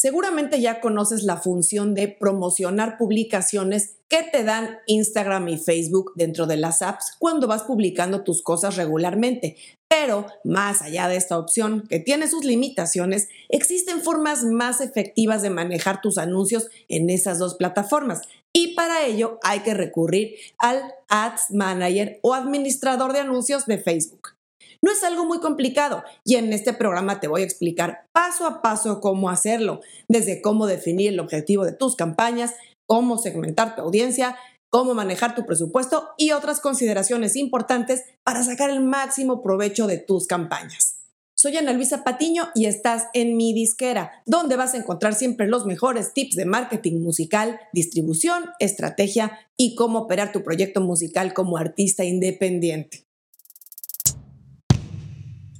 Seguramente ya conoces la función de promocionar publicaciones que te dan Instagram y Facebook dentro de las apps cuando vas publicando tus cosas regularmente. Pero más allá de esta opción, que tiene sus limitaciones, existen formas más efectivas de manejar tus anuncios en esas dos plataformas. Y para ello hay que recurrir al Ads Manager o administrador de anuncios de Facebook. No es algo muy complicado y en este programa te voy a explicar paso a paso cómo hacerlo, desde cómo definir el objetivo de tus campañas, cómo segmentar tu audiencia, cómo manejar tu presupuesto y otras consideraciones importantes para sacar el máximo provecho de tus campañas. Soy Ana Luisa Patiño y estás en mi disquera, donde vas a encontrar siempre los mejores tips de marketing musical, distribución, estrategia y cómo operar tu proyecto musical como artista independiente.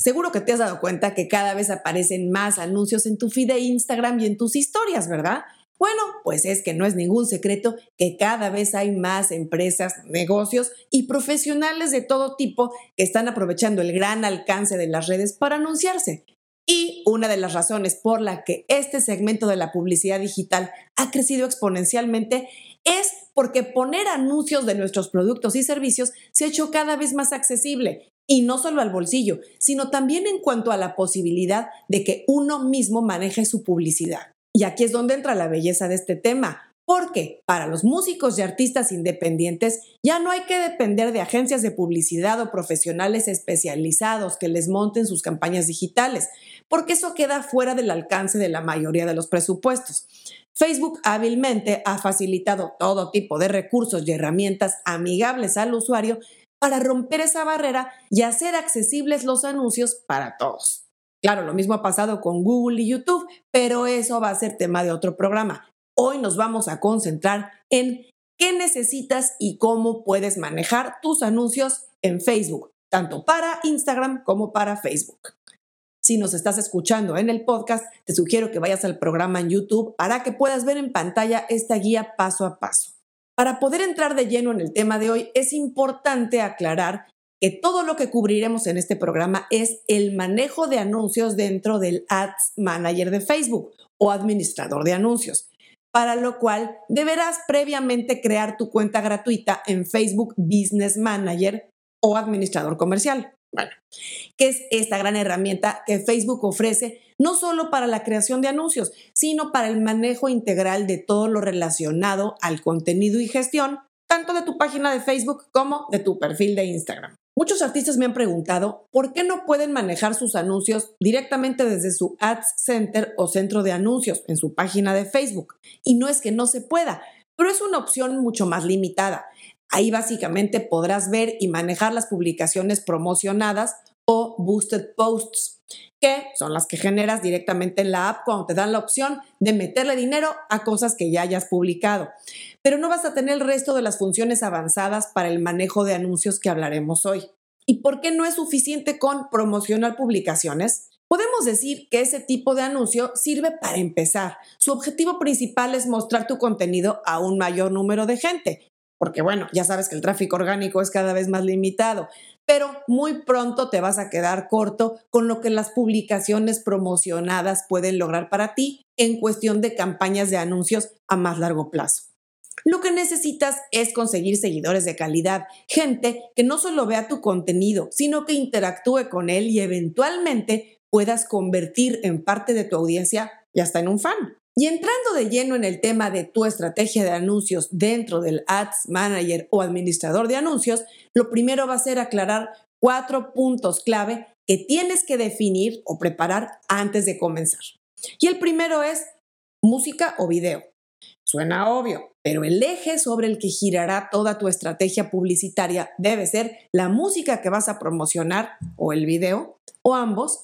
Seguro que te has dado cuenta que cada vez aparecen más anuncios en tu feed de Instagram y en tus historias, ¿verdad? Bueno, pues es que no es ningún secreto que cada vez hay más empresas, negocios y profesionales de todo tipo que están aprovechando el gran alcance de las redes para anunciarse. Y una de las razones por la que este segmento de la publicidad digital ha crecido exponencialmente es porque poner anuncios de nuestros productos y servicios se ha hecho cada vez más accesible y no solo al bolsillo, sino también en cuanto a la posibilidad de que uno mismo maneje su publicidad. Y aquí es donde entra la belleza de este tema, porque para los músicos y artistas independientes ya no hay que depender de agencias de publicidad o profesionales especializados que les monten sus campañas digitales, porque eso queda fuera del alcance de la mayoría de los presupuestos. Facebook hábilmente ha facilitado todo tipo de recursos y herramientas amigables al usuario para romper esa barrera y hacer accesibles los anuncios para todos. Claro, lo mismo ha pasado con Google y YouTube, pero eso va a ser tema de otro programa. Hoy nos vamos a concentrar en qué necesitas y cómo puedes manejar tus anuncios en Facebook, tanto para Instagram como para Facebook. Si nos estás escuchando en el podcast, te sugiero que vayas al programa en YouTube para que puedas ver en pantalla esta guía paso a paso. Para poder entrar de lleno en el tema de hoy, es importante aclarar que todo lo que cubriremos en este programa es el manejo de anuncios dentro del Ads Manager de Facebook o administrador de anuncios, para lo cual deberás previamente crear tu cuenta gratuita en Facebook Business Manager o administrador comercial. Bueno, que es esta gran herramienta que Facebook ofrece no solo para la creación de anuncios, sino para el manejo integral de todo lo relacionado al contenido y gestión, tanto de tu página de Facebook como de tu perfil de Instagram. Muchos artistas me han preguntado por qué no pueden manejar sus anuncios directamente desde su Ads Center o centro de anuncios en su página de Facebook. Y no es que no se pueda, pero es una opción mucho más limitada. Ahí básicamente podrás ver y manejar las publicaciones promocionadas o boosted posts, que son las que generas directamente en la app cuando te dan la opción de meterle dinero a cosas que ya hayas publicado. Pero no vas a tener el resto de las funciones avanzadas para el manejo de anuncios que hablaremos hoy. ¿Y por qué no es suficiente con promocionar publicaciones? Podemos decir que ese tipo de anuncio sirve para empezar. Su objetivo principal es mostrar tu contenido a un mayor número de gente, porque bueno, ya sabes que el tráfico orgánico es cada vez más limitado, pero muy pronto te vas a quedar corto con lo que las publicaciones promocionadas pueden lograr para ti en cuestión de campañas de anuncios a más largo plazo. Lo que necesitas es conseguir seguidores de calidad, gente que no solo vea tu contenido, sino que interactúe con él y eventualmente puedas convertir en parte de tu audiencia y hasta en un fan. Y entrando de lleno en el tema de tu estrategia de anuncios dentro del Ads Manager o administrador de anuncios, lo primero va a ser aclarar cuatro puntos clave que tienes que definir o preparar antes de comenzar. Y el primero es música o video. Suena obvio, pero el eje sobre el que girará toda tu estrategia publicitaria debe ser la música que vas a promocionar o el video o ambos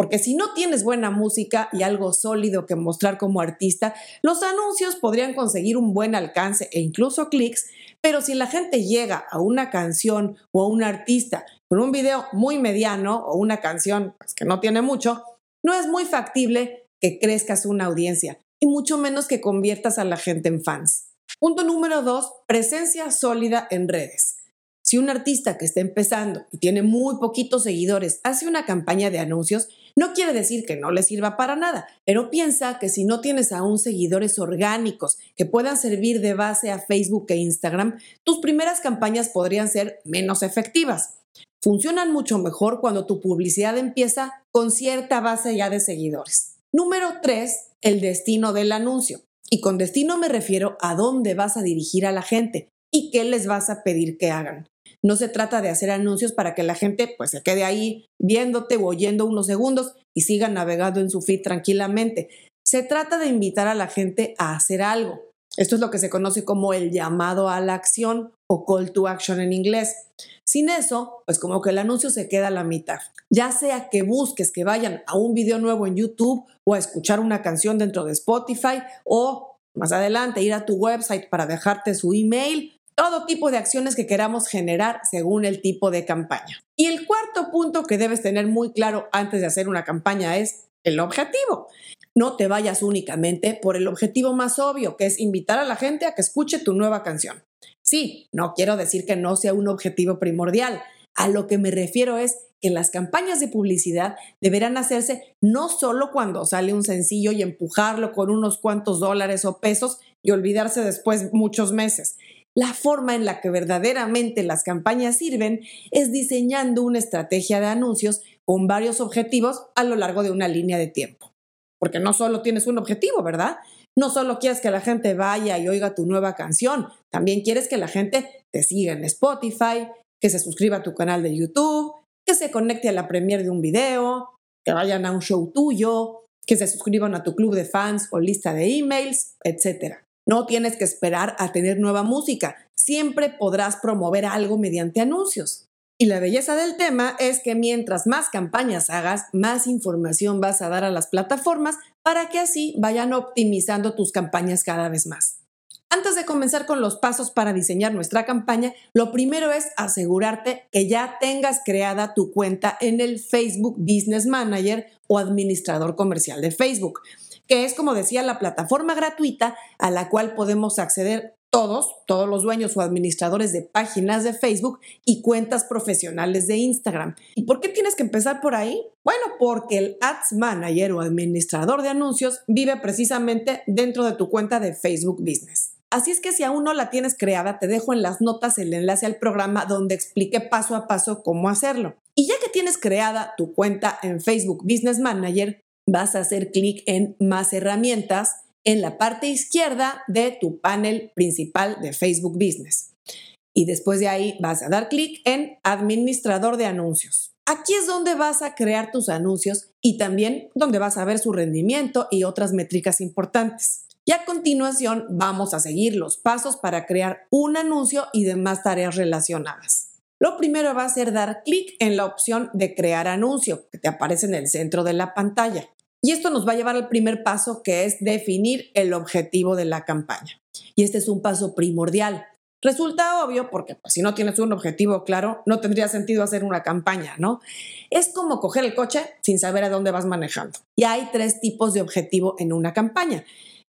porque si no tienes buena música y algo sólido que mostrar como artista, los anuncios podrían conseguir un buen alcance e incluso clics, pero si la gente llega a una canción o a un artista con un video muy mediano o una canción pues, que no tiene mucho, no es muy factible que crezcas una audiencia y mucho menos que conviertas a la gente en fans. Punto número dos, presencia sólida en redes. Si un artista que está empezando y tiene muy poquitos seguidores hace una campaña de anuncios, No quiere decir que no le sirva para nada, pero piensa que si no tienes aún seguidores orgánicos que puedan servir de base a Facebook e Instagram, tus primeras campañas podrían ser menos efectivas. Funcionan mucho mejor cuando tu publicidad empieza con cierta base ya de seguidores. Número 3. El destino del anuncio. Y con destino me refiero a dónde vas a dirigir a la gente y qué les vas a pedir que hagan. No se trata de hacer anuncios para que la gente pues se quede ahí viéndote o oyendo unos segundos y siga navegando en su feed tranquilamente. Se trata de invitar a la gente a hacer algo. Esto es lo que se conoce como el llamado a la acción o call to action en inglés. Sin eso, pues como que el anuncio se queda a la mitad. Ya sea que busques que vayan a un video nuevo en YouTube o a escuchar una canción dentro de Spotify o más adelante ir a tu website para dejarte su email todo tipo de acciones que queramos generar según el tipo de campaña. Y el cuarto punto que debes tener muy claro antes de hacer una campaña es el objetivo. No te vayas únicamente por el objetivo más obvio, que es invitar a la gente a que escuche tu nueva canción. Sí, no quiero decir que no sea un objetivo primordial. A lo que me refiero es que las campañas de publicidad deberán hacerse no solo cuando sale un sencillo y empujarlo con unos cuantos dólares o pesos y olvidarse después muchos meses. La forma en la que verdaderamente las campañas sirven es diseñando una estrategia de anuncios con varios objetivos a lo largo de una línea de tiempo. Porque no solo tienes un objetivo, ¿verdad? No solo quieres que la gente vaya y oiga tu nueva canción, también quieres que la gente te siga en Spotify, que se suscriba a tu canal de YouTube, que se conecte a la premiere de un video, que vayan a un show tuyo, que se suscriban a tu club de fans o lista de emails, etc. No tienes que esperar a tener nueva música. Siempre podrás promover algo mediante anuncios. Y la belleza del tema es que mientras más campañas hagas, más información vas a dar a las plataformas para que así vayan optimizando tus campañas cada vez más. Antes de comenzar con los pasos para diseñar nuestra campaña, lo primero es asegurarte que ya tengas creada tu cuenta en el Facebook Business Manager o administrador comercial de Facebook que es, como decía, la plataforma gratuita a la cual podemos acceder todos, todos los dueños o administradores de páginas de Facebook y cuentas profesionales de Instagram. ¿Y por qué tienes que empezar por ahí? Bueno, porque el Ads Manager o administrador de anuncios vive precisamente dentro de tu cuenta de Facebook Business. Así es que si aún no la tienes creada, te dejo en las notas el enlace al programa donde explique paso a paso cómo hacerlo. Y ya que tienes creada tu cuenta en Facebook Business Manager, vas a hacer clic en Más herramientas en la parte izquierda de tu panel principal de Facebook Business. Y después de ahí vas a dar clic en Administrador de anuncios. Aquí es donde vas a crear tus anuncios y también donde vas a ver su rendimiento y otras métricas importantes. Y a continuación vamos a seguir los pasos para crear un anuncio y demás tareas relacionadas. Lo primero va a ser dar clic en la opción de crear anuncio que te aparece en el centro de la pantalla. Y esto nos va a llevar al primer paso que es definir el objetivo de la campaña. Y este es un paso primordial. Resulta obvio porque pues, si no tienes un objetivo claro, no tendría sentido hacer una campaña, ¿no? Es como coger el coche sin saber a dónde vas manejando. Y hay tres tipos de objetivo en una campaña.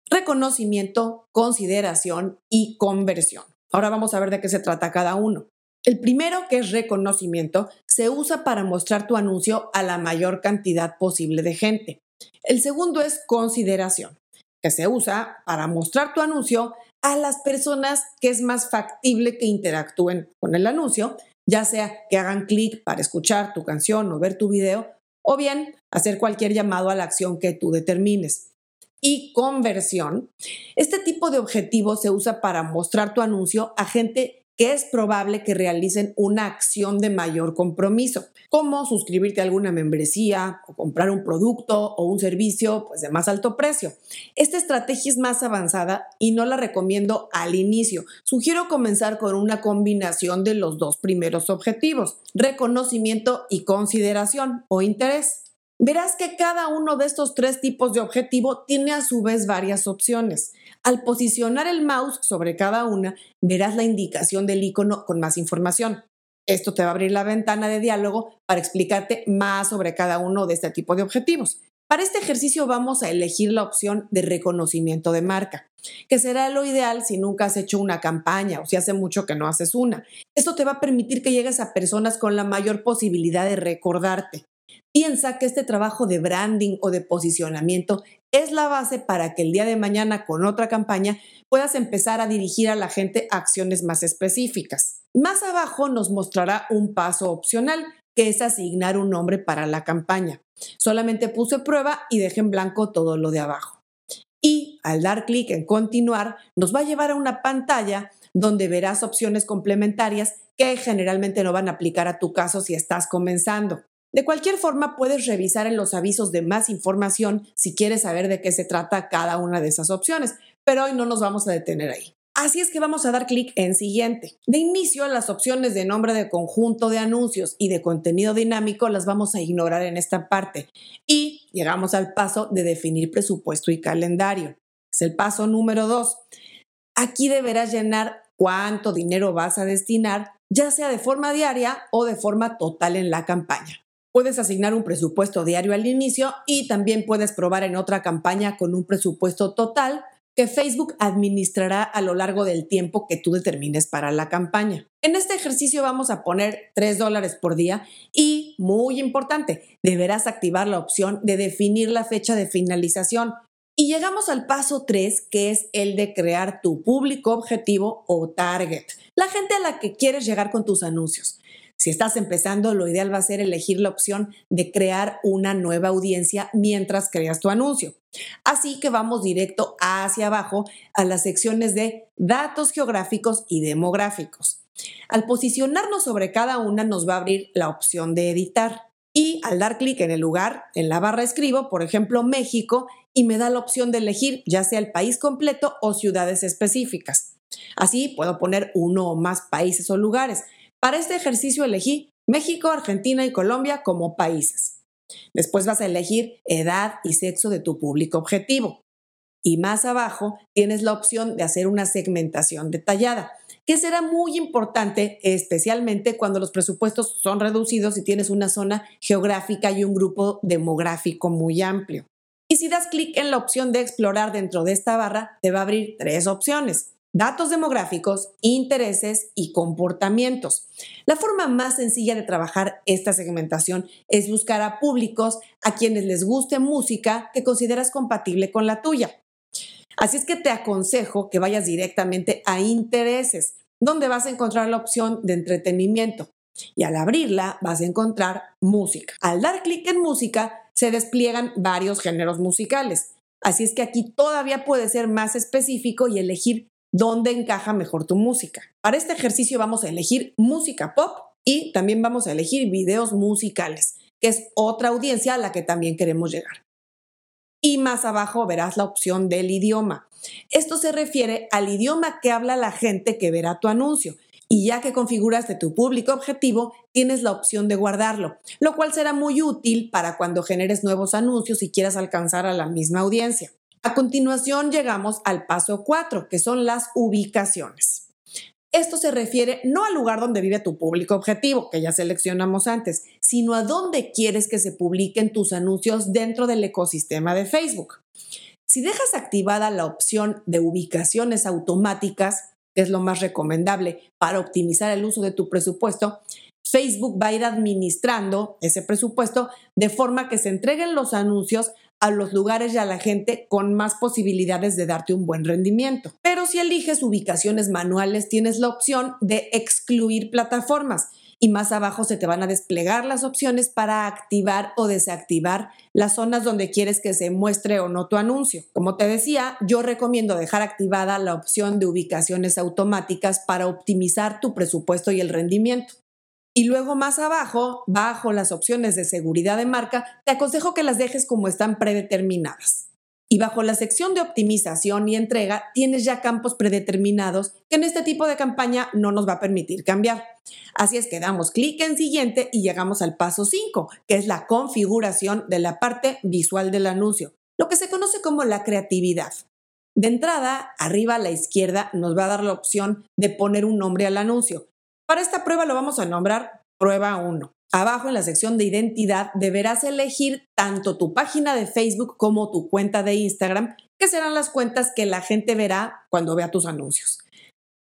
Reconocimiento, consideración y conversión. Ahora vamos a ver de qué se trata cada uno. El primero, que es reconocimiento, se usa para mostrar tu anuncio a la mayor cantidad posible de gente. El segundo es consideración, que se usa para mostrar tu anuncio a las personas que es más factible que interactúen con el anuncio, ya sea que hagan clic para escuchar tu canción o ver tu video, o bien hacer cualquier llamado a la acción que tú determines. Y conversión. Este tipo de objetivo se usa para mostrar tu anuncio a gente que es probable que realicen una acción de mayor compromiso, como suscribirte a alguna membresía o comprar un producto o un servicio pues, de más alto precio. Esta estrategia es más avanzada y no la recomiendo al inicio. Sugiero comenzar con una combinación de los dos primeros objetivos, reconocimiento y consideración o interés. Verás que cada uno de estos tres tipos de objetivo tiene a su vez varias opciones. Al posicionar el mouse sobre cada una, verás la indicación del icono con más información. Esto te va a abrir la ventana de diálogo para explicarte más sobre cada uno de este tipo de objetivos. Para este ejercicio vamos a elegir la opción de reconocimiento de marca, que será lo ideal si nunca has hecho una campaña o si hace mucho que no haces una. Esto te va a permitir que llegues a personas con la mayor posibilidad de recordarte. Piensa que este trabajo de branding o de posicionamiento es la base para que el día de mañana con otra campaña puedas empezar a dirigir a la gente a acciones más específicas. Más abajo nos mostrará un paso opcional, que es asignar un nombre para la campaña. Solamente puse prueba y dejé en blanco todo lo de abajo. Y al dar clic en continuar, nos va a llevar a una pantalla donde verás opciones complementarias que generalmente no van a aplicar a tu caso si estás comenzando. De cualquier forma, puedes revisar en los avisos de más información si quieres saber de qué se trata cada una de esas opciones, pero hoy no nos vamos a detener ahí. Así es que vamos a dar clic en siguiente. De inicio, las opciones de nombre de conjunto de anuncios y de contenido dinámico las vamos a ignorar en esta parte. Y llegamos al paso de definir presupuesto y calendario. Es el paso número dos. Aquí deberás llenar cuánto dinero vas a destinar, ya sea de forma diaria o de forma total en la campaña. Puedes asignar un presupuesto diario al inicio y también puedes probar en otra campaña con un presupuesto total que Facebook administrará a lo largo del tiempo que tú determines para la campaña. En este ejercicio vamos a poner 3 dólares por día y, muy importante, deberás activar la opción de definir la fecha de finalización. Y llegamos al paso 3, que es el de crear tu público objetivo o target, la gente a la que quieres llegar con tus anuncios. Si estás empezando, lo ideal va a ser elegir la opción de crear una nueva audiencia mientras creas tu anuncio. Así que vamos directo hacia abajo a las secciones de datos geográficos y demográficos. Al posicionarnos sobre cada una nos va a abrir la opción de editar. Y al dar clic en el lugar, en la barra escribo, por ejemplo, México, y me da la opción de elegir ya sea el país completo o ciudades específicas. Así puedo poner uno o más países o lugares. Para este ejercicio elegí México, Argentina y Colombia como países. Después vas a elegir edad y sexo de tu público objetivo. Y más abajo tienes la opción de hacer una segmentación detallada, que será muy importante especialmente cuando los presupuestos son reducidos y tienes una zona geográfica y un grupo demográfico muy amplio. Y si das clic en la opción de explorar dentro de esta barra, te va a abrir tres opciones datos demográficos, intereses y comportamientos. La forma más sencilla de trabajar esta segmentación es buscar a públicos a quienes les guste música que consideras compatible con la tuya. Así es que te aconsejo que vayas directamente a intereses, donde vas a encontrar la opción de entretenimiento. Y al abrirla vas a encontrar música. Al dar clic en música se despliegan varios géneros musicales. Así es que aquí todavía puedes ser más específico y elegir dónde encaja mejor tu música. Para este ejercicio vamos a elegir música pop y también vamos a elegir videos musicales, que es otra audiencia a la que también queremos llegar. Y más abajo verás la opción del idioma. Esto se refiere al idioma que habla la gente que verá tu anuncio. Y ya que configuraste tu público objetivo, tienes la opción de guardarlo, lo cual será muy útil para cuando generes nuevos anuncios y quieras alcanzar a la misma audiencia. A continuación llegamos al paso 4, que son las ubicaciones. Esto se refiere no al lugar donde vive tu público objetivo, que ya seleccionamos antes, sino a dónde quieres que se publiquen tus anuncios dentro del ecosistema de Facebook. Si dejas activada la opción de ubicaciones automáticas, que es lo más recomendable para optimizar el uso de tu presupuesto, Facebook va a ir administrando ese presupuesto de forma que se entreguen los anuncios a los lugares y a la gente con más posibilidades de darte un buen rendimiento. Pero si eliges ubicaciones manuales, tienes la opción de excluir plataformas y más abajo se te van a desplegar las opciones para activar o desactivar las zonas donde quieres que se muestre o no tu anuncio. Como te decía, yo recomiendo dejar activada la opción de ubicaciones automáticas para optimizar tu presupuesto y el rendimiento. Y luego más abajo, bajo las opciones de seguridad de marca, te aconsejo que las dejes como están predeterminadas. Y bajo la sección de optimización y entrega, tienes ya campos predeterminados que en este tipo de campaña no nos va a permitir cambiar. Así es que damos clic en siguiente y llegamos al paso 5, que es la configuración de la parte visual del anuncio, lo que se conoce como la creatividad. De entrada, arriba a la izquierda nos va a dar la opción de poner un nombre al anuncio. Para esta prueba lo vamos a nombrar prueba 1. Abajo en la sección de identidad deberás elegir tanto tu página de Facebook como tu cuenta de Instagram, que serán las cuentas que la gente verá cuando vea tus anuncios.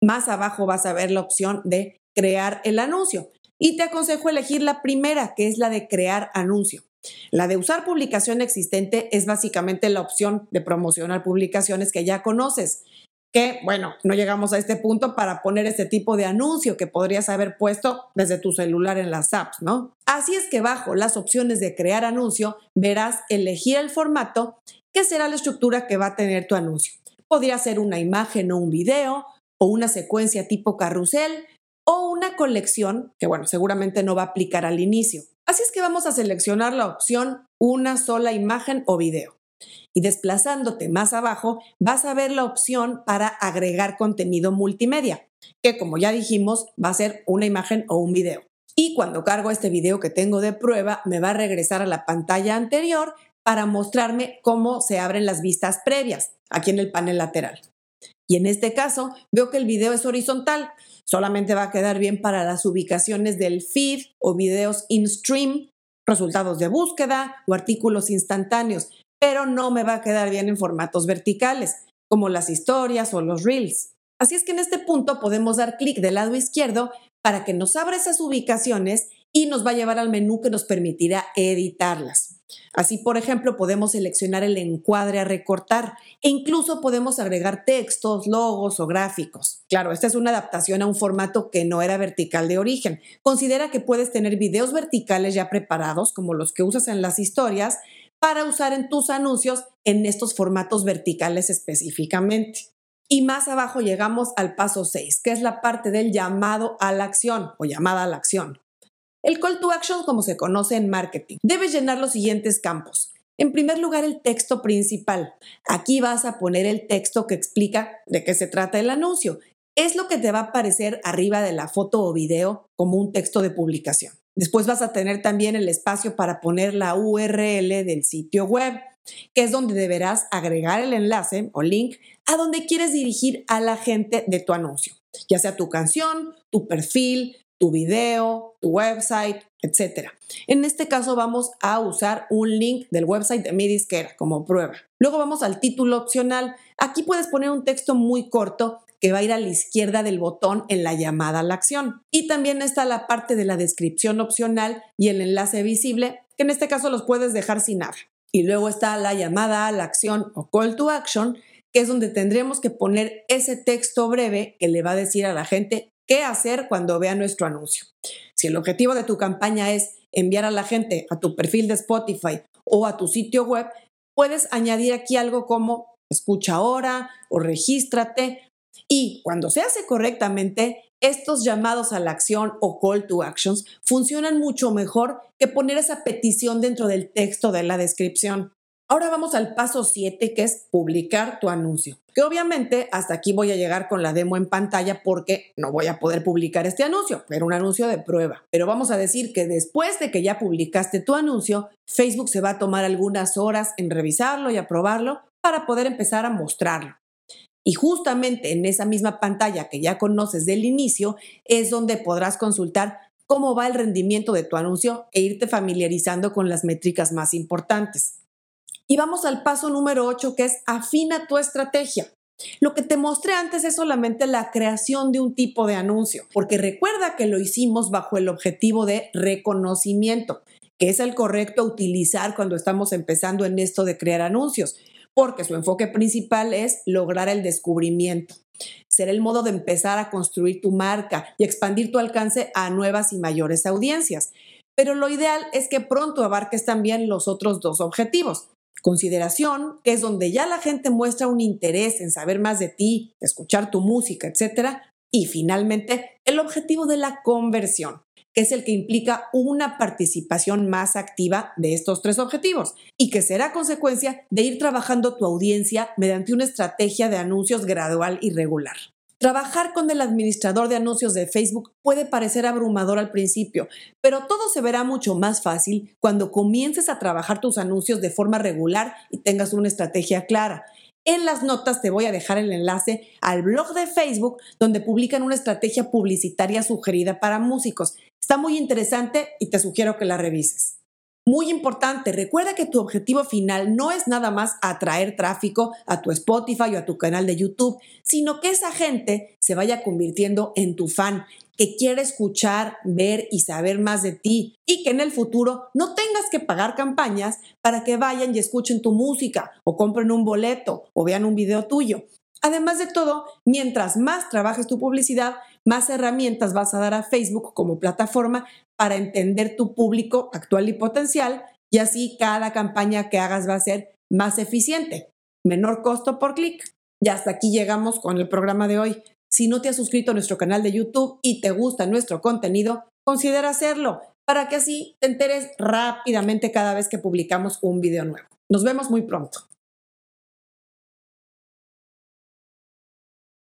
Más abajo vas a ver la opción de crear el anuncio. Y te aconsejo elegir la primera, que es la de crear anuncio. La de usar publicación existente es básicamente la opción de promocionar publicaciones que ya conoces. Que, bueno, no llegamos a este punto para poner este tipo de anuncio que podrías haber puesto desde tu celular en las apps, ¿no? Así es que bajo las opciones de crear anuncio verás elegir el formato que será la estructura que va a tener tu anuncio. Podría ser una imagen o un video, o una secuencia tipo carrusel, o una colección que, bueno, seguramente no va a aplicar al inicio. Así es que vamos a seleccionar la opción una sola imagen o video. Y desplazándote más abajo, vas a ver la opción para agregar contenido multimedia, que como ya dijimos, va a ser una imagen o un video. Y cuando cargo este video que tengo de prueba, me va a regresar a la pantalla anterior para mostrarme cómo se abren las vistas previas, aquí en el panel lateral. Y en este caso, veo que el video es horizontal, Solamente va a quedar bien para las ubicaciones del feed o videos in stream, resultados de búsqueda o artículos instantáneos, pero no me va a quedar bien en formatos verticales, como las historias o los reels. Así es que en este punto podemos dar clic del lado izquierdo para que nos abra esas ubicaciones y nos va a llevar al menú que nos permitirá editarlas. Así, por ejemplo, podemos seleccionar el encuadre a recortar e incluso podemos agregar textos, logos o gráficos. Claro, esta es una adaptación a un formato que no era vertical de origen. Considera que puedes tener videos verticales ya preparados, como los que usas en las historias, para usar en tus anuncios en estos formatos verticales específicamente. Y más abajo llegamos al paso 6, que es la parte del llamado a la acción o llamada a la acción. El call to action, como se conoce en marketing, debes llenar los siguientes campos. En primer lugar, el texto principal. Aquí vas a poner el texto que explica de qué se trata el anuncio. Es lo que te va a aparecer arriba de la foto o video como un texto de publicación. Después vas a tener también el espacio para poner la URL del sitio web, que es donde deberás agregar el enlace o link a donde quieres dirigir a la gente de tu anuncio, ya sea tu canción, tu perfil, tu video, tu website, etc. En este caso vamos a usar un link del website de mi disquera como prueba. Luego vamos al título opcional. Aquí puedes poner un texto muy corto que va a ir a la izquierda del botón en la llamada a la acción. Y también está la parte de la descripción opcional y el enlace visible, que en este caso los puedes dejar sin nada. Y luego está la llamada a la acción o call to action, que es donde tendremos que poner ese texto breve que le va a decir a la gente qué hacer cuando vea nuestro anuncio. Si el objetivo de tu campaña es enviar a la gente a tu perfil de Spotify o a tu sitio web, puedes añadir aquí algo como escucha ahora o regístrate. Y cuando se hace correctamente, estos llamados a la acción o call to actions funcionan mucho mejor que poner esa petición dentro del texto de la descripción. Ahora vamos al paso 7, que es publicar tu anuncio. Que obviamente hasta aquí voy a llegar con la demo en pantalla porque no voy a poder publicar este anuncio, pero un anuncio de prueba. Pero vamos a decir que después de que ya publicaste tu anuncio, Facebook se va a tomar algunas horas en revisarlo y aprobarlo para poder empezar a mostrarlo. Y justamente en esa misma pantalla que ya conoces del inicio es donde podrás consultar cómo va el rendimiento de tu anuncio e irte familiarizando con las métricas más importantes. Y vamos al paso número 8, que es afina tu estrategia. Lo que te mostré antes es solamente la creación de un tipo de anuncio, porque recuerda que lo hicimos bajo el objetivo de reconocimiento, que es el correcto a utilizar cuando estamos empezando en esto de crear anuncios, porque su enfoque principal es lograr el descubrimiento. Será el modo de empezar a construir tu marca y expandir tu alcance a nuevas y mayores audiencias. Pero lo ideal es que pronto abarques también los otros dos objetivos, Consideración, que es donde ya la gente muestra un interés en saber más de ti, escuchar tu música, etc. Y finalmente, el objetivo de la conversión, que es el que implica una participación más activa de estos tres objetivos y que será consecuencia de ir trabajando tu audiencia mediante una estrategia de anuncios gradual y regular. Trabajar con el administrador de anuncios de Facebook puede parecer abrumador al principio, pero todo se verá mucho más fácil cuando comiences a trabajar tus anuncios de forma regular y tengas una estrategia clara. En las notas te voy a dejar el enlace al blog de Facebook donde publican una estrategia publicitaria sugerida para músicos. Está muy interesante y te sugiero que la revises. Muy importante, recuerda que tu objetivo final no es nada más atraer tráfico a tu Spotify o a tu canal de YouTube, sino que esa gente se vaya convirtiendo en tu fan, que quiere escuchar, ver y saber más de ti y que en el futuro no tengas que pagar campañas para que vayan y escuchen tu música o compren un boleto o vean un video tuyo. Además de todo, mientras más trabajes tu publicidad, más herramientas vas a dar a Facebook como plataforma para entender tu público actual y potencial y así cada campaña que hagas va a ser más eficiente, menor costo por clic. Y hasta aquí llegamos con el programa de hoy. Si no te has suscrito a nuestro canal de YouTube y te gusta nuestro contenido, considera hacerlo para que así te enteres rápidamente cada vez que publicamos un video nuevo. Nos vemos muy pronto.